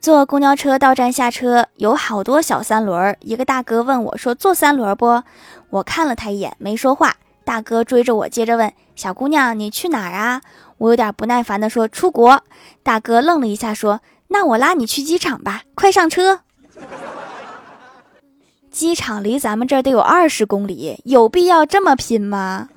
坐公交车到站下车，有好多小三轮。一个大哥问我说：“坐三轮不？”我看了他一眼，没说话。大哥追着我，接着问：“小姑娘，你去哪儿啊？”我有点不耐烦地说：“出国。”大哥愣了一下，说：“那我拉你去机场吧，快上车。”机场离咱们这儿得有二十公里，有必要这么拼吗？